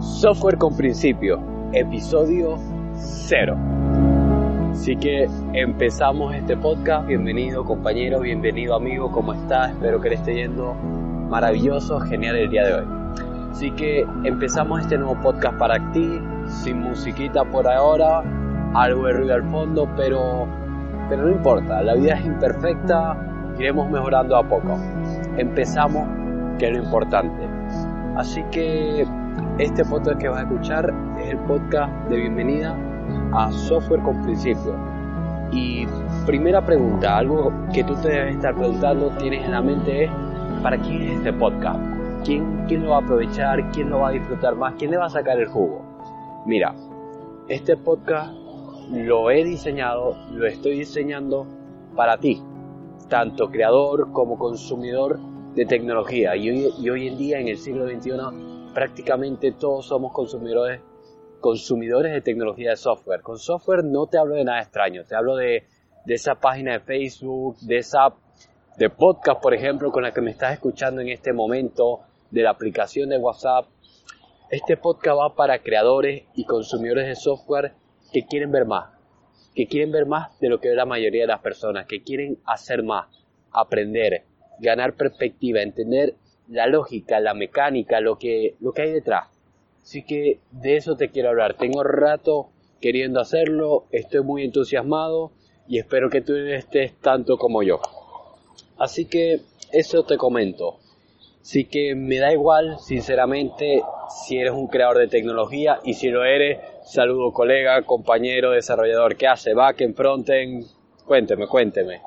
Software con principio, episodio 0. Así que empezamos este podcast. Bienvenido compañero, bienvenido amigo, ¿cómo estás? Espero que le esté yendo maravilloso, genial el día de hoy. Así que empezamos este nuevo podcast para ti, sin musiquita por ahora, algo de ruido al fondo, pero, pero no importa, la vida es imperfecta, iremos mejorando a poco. Empezamos, que es lo importante. Así que este podcast que vas a escuchar es el podcast de bienvenida a Software con Principio. Y primera pregunta, algo que tú te debes estar preguntando, tienes en la mente es, ¿para quién es este podcast? ¿Quién, ¿Quién lo va a aprovechar? ¿Quién lo va a disfrutar más? ¿Quién le va a sacar el jugo? Mira, este podcast lo he diseñado, lo estoy diseñando para ti, tanto creador como consumidor de tecnología. Y hoy, y hoy en día, en el siglo XXI, prácticamente todos somos consumidores, de tecnología de software. Con software no te hablo de nada extraño, te hablo de, de esa página de Facebook, de esa de podcast, por ejemplo, con la que me estás escuchando en este momento, de la aplicación de WhatsApp. Este podcast va para creadores y consumidores de software que quieren ver más, que quieren ver más de lo que ve la mayoría de las personas, que quieren hacer más, aprender, ganar perspectiva, entender la lógica, la mecánica, lo que, lo que hay detrás. Así que de eso te quiero hablar. Tengo rato queriendo hacerlo, estoy muy entusiasmado y espero que tú estés tanto como yo. Así que eso te comento. Así que me da igual, sinceramente, si eres un creador de tecnología y si lo eres, saludo colega, compañero, desarrollador, ¿qué hace? Backend, frontend, cuénteme, cuénteme.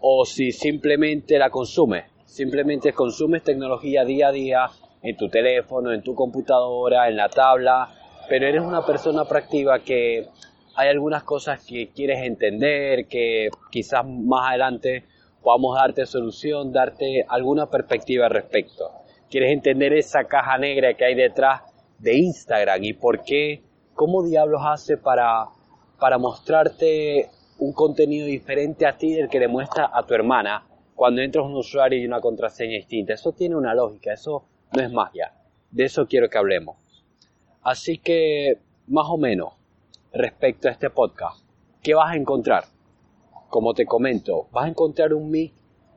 O si simplemente la consume, Simplemente consumes tecnología día a día en tu teléfono, en tu computadora, en la tabla, pero eres una persona proactiva que hay algunas cosas que quieres entender, que quizás más adelante podamos darte solución, darte alguna perspectiva al respecto. Quieres entender esa caja negra que hay detrás de Instagram y por qué, cómo diablos hace para, para mostrarte un contenido diferente a ti del que le muestra a tu hermana cuando entras un usuario y una contraseña distinta. Eso tiene una lógica, eso no es magia. De eso quiero que hablemos. Así que, más o menos, respecto a este podcast, ¿qué vas a encontrar? Como te comento, vas a encontrar un mix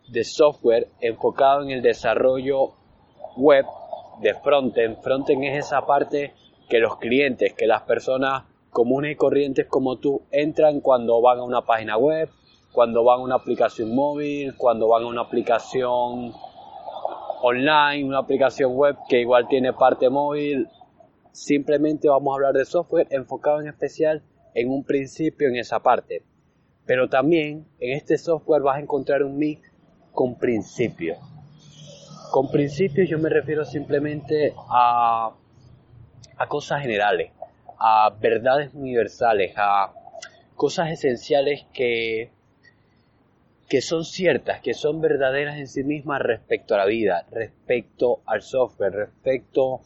de software enfocado en el desarrollo web de frontend. Frontend es esa parte que los clientes, que las personas comunes y corrientes como tú entran cuando van a una página web, cuando van a una aplicación móvil, cuando van a una aplicación online, una aplicación web que igual tiene parte móvil. Simplemente vamos a hablar de software enfocado en especial en un principio en esa parte. Pero también en este software vas a encontrar un mix con principios. Con principios yo me refiero simplemente a, a cosas generales, a verdades universales, a cosas esenciales que que son ciertas, que son verdaderas en sí mismas respecto a la vida, respecto al software, respecto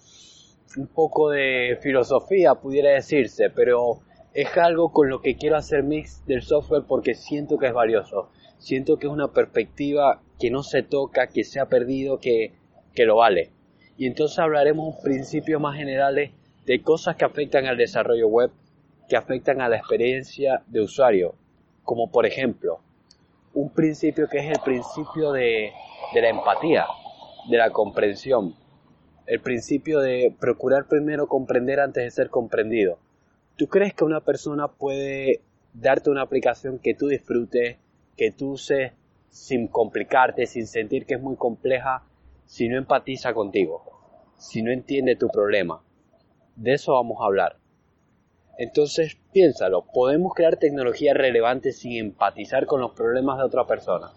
un poco de filosofía, pudiera decirse, pero es algo con lo que quiero hacer mix del software porque siento que es valioso, siento que es una perspectiva que no se toca, que se ha perdido, que, que lo vale. Y entonces hablaremos principios más generales de cosas que afectan al desarrollo web, que afectan a la experiencia de usuario, como por ejemplo, un principio que es el principio de, la empatía, de la comprensión, el principio de procurar primero comprender antes de ser comprendido. ¿Tú crees que una persona puede darte una aplicación que tú disfrutes, que tú uses sin complicarte, sin sentir que es muy compleja, si no empatiza contigo, si no entiende tu problema? De eso vamos a hablar. Entonces, piénsalo, podemos crear tecnología relevante sin empatizar con los problemas de otra persona.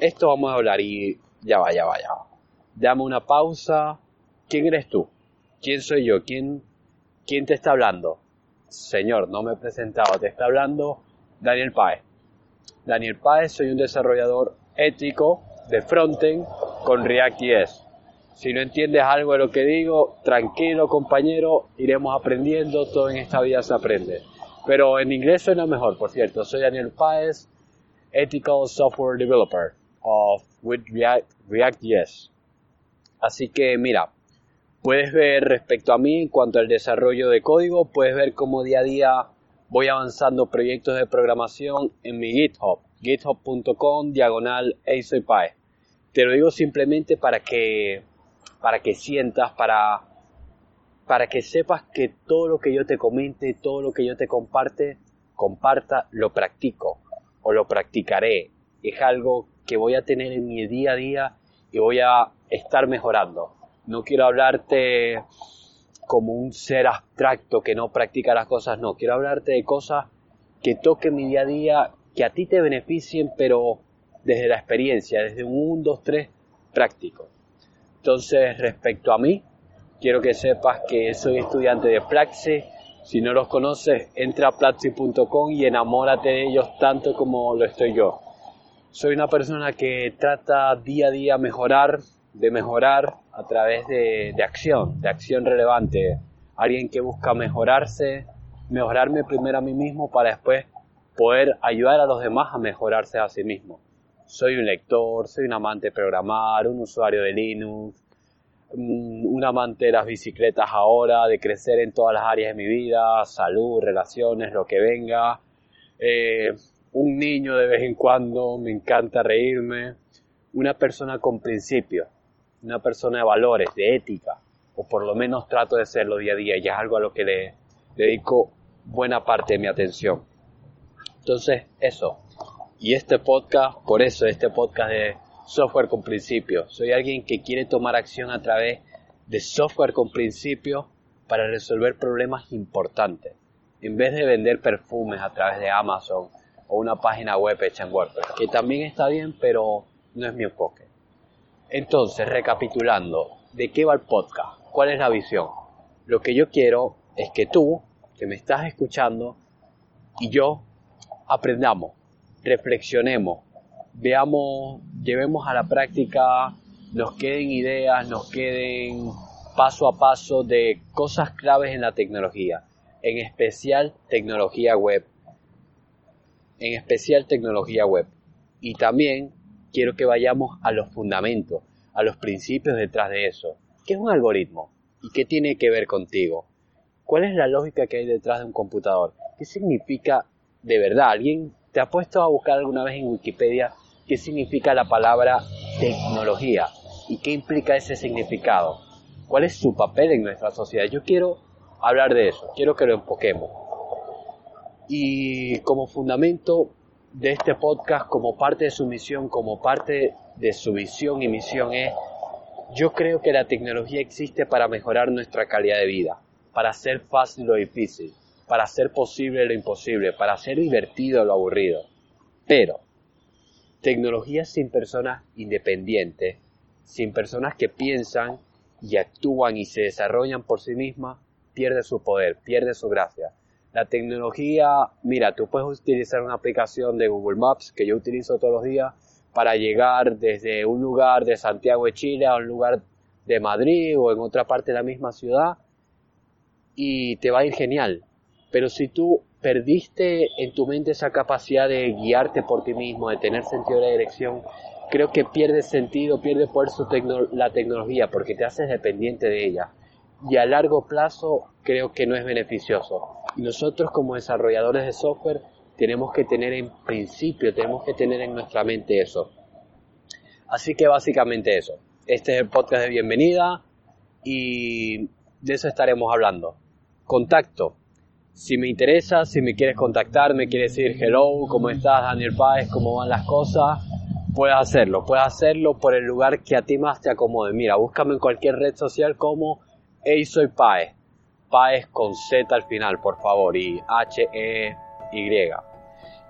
Esto vamos a hablar y ya va, ya va, ya va. Dame una pausa. ¿Quién eres tú? ¿Quién soy yo? ¿Quién, quién te está hablando? Señor, no me he presentado. Te está hablando Daniel Paez. Daniel Paez, soy un desarrollador ético de frontend con React.js. Si no entiendes algo de lo que digo, tranquilo compañero, iremos aprendiendo, todo en esta vida se aprende. Pero en inglés suena mejor, por cierto. Soy Daniel Páez, Ethical Software Developer of with React, React.js. Así que mira, Puedes ver respecto a mí en cuanto al desarrollo de código, puedes ver cómo día a día voy avanzando proyectos de programación en mi GitHub, github.com diagonal Te lo digo simplemente para que, para que sientas, para, para que sepas que todo lo que yo te comente, todo lo que yo te comparte, comparta, lo practico o lo practicaré. Es algo que voy a tener en mi día a día y voy a estar mejorando no quiero hablarte como un ser abstracto que no practica las cosas, no, quiero hablarte de cosas que toquen mi día a día, que a ti te beneficien, pero desde la experiencia, desde un 1, 2, 3 práctico. Entonces, respecto a mí, quiero que sepas que soy estudiante de Plaxi. Si no los conoces, entra a plaxi.com y enamórate de ellos tanto como lo estoy yo. Soy una persona que trata día a día mejorar, de mejorar a través de, acción, de acción relevante. Alguien que busca mejorarse, mejorarme primero a mí mismo para después poder ayudar a los demás a mejorarse a sí mismo. Soy un lector, soy un amante de programar, un usuario de Linux, un amante de las bicicletas ahora, de crecer en todas las áreas de mi vida, salud, relaciones, lo que venga. Eh, un niño de vez en cuando, me encanta reírme. Una persona con principios, una persona de valores, de ética, o por lo menos trato de serlo día a día, y es algo a lo que le dedico buena parte de mi atención. Entonces, eso. Y este podcast, por eso, este podcast de software con principios. Soy alguien que quiere tomar acción a través de software con principios para resolver problemas importantes. En vez de vender perfumes a través de Amazon o una página web hecha en que también está bien, pero no es mi enfoque. Entonces, recapitulando, ¿de qué va el podcast? ¿Cuál es la visión? Lo que yo quiero es que tú, que me estás escuchando, y yo aprendamos, reflexionemos, veamos, llevemos a la práctica, nos queden ideas, nos queden paso a paso de cosas claves en la tecnología, en especial tecnología web, en especial tecnología web. Y también quiero que vayamos a los fundamentos, a los principios detrás de eso. ¿Qué es un algoritmo? ¿Y qué tiene que ver contigo? ¿Cuál es la lógica que hay detrás de un computador? ¿Qué significa de verdad? ¿Alguien te ha puesto a buscar alguna vez en Wikipedia qué significa la palabra tecnología? ¿Y qué implica ese significado? ¿Cuál es su papel en nuestra sociedad? Yo quiero hablar de eso, quiero que lo enfoquemos. Y como fundamento de este podcast como parte de su misión, como parte de su visión y misión es, yo creo que la tecnología existe para mejorar nuestra calidad de vida, para hacer fácil lo difícil, para hacer posible lo imposible, para hacer divertido lo aburrido. Pero, tecnología sin personas independientes, sin personas que piensan y actúan y se desarrollan por sí mismas, pierde su poder, pierde su gracia. La tecnología, mira, tú puedes utilizar una aplicación de Google Maps que yo utilizo todos los días para llegar desde un lugar de Santiago de Chile a un lugar de Madrid o en otra parte de la misma ciudad y te va a ir genial. Pero si tú perdiste en tu mente esa capacidad de guiarte por ti mismo, de tener sentido de dirección, creo que pierde sentido, pierde poder su la tecnología porque te haces dependiente de ella. Y a largo plazo creo que no es beneficioso. Y nosotros como desarrolladores de software tenemos que tener en principio, tenemos que tener en nuestra mente eso. Así que básicamente eso. Este es el podcast de bienvenida y de eso estaremos hablando. Contacto. Si me interesa, si me quieres contactar, me quieres decir hello, ¿cómo estás Daniel Páez? ¿Cómo van las cosas? Puedes hacerlo, puedes hacerlo por el lugar que a ti más te acomode. Mira, búscame en cualquier red social como Hey Soy Páez. Páez con Z al final, por favor, y H-E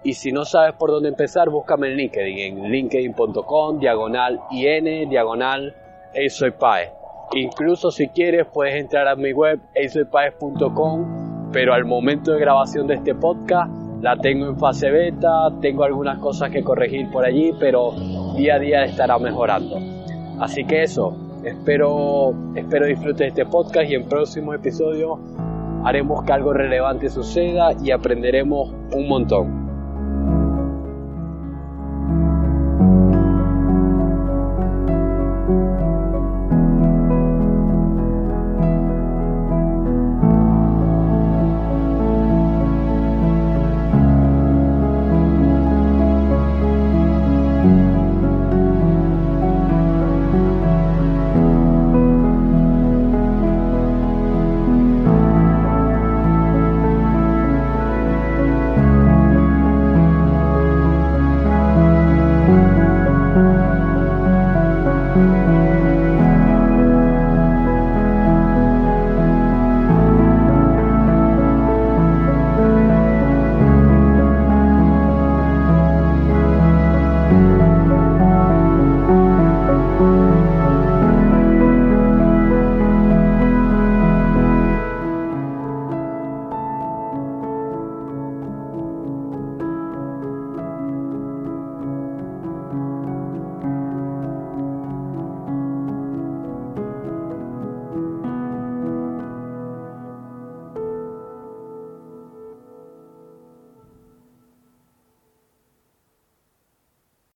y. Si no sabes por dónde empezar, búscame en LinkedIn, en linkedin.com, diagonal IN, diagonal Eisoypaez. Incluso si quieres puedes entrar a mi web eisoypaez.com, pero al momento de grabación de este podcast la tengo en fase beta, tengo algunas cosas que corregir por allí, pero día a día estará mejorando. Así que eso, espero, espero disfrutes este podcast y en próximos episodios haremos que algo relevante suceda y aprenderemos un montón.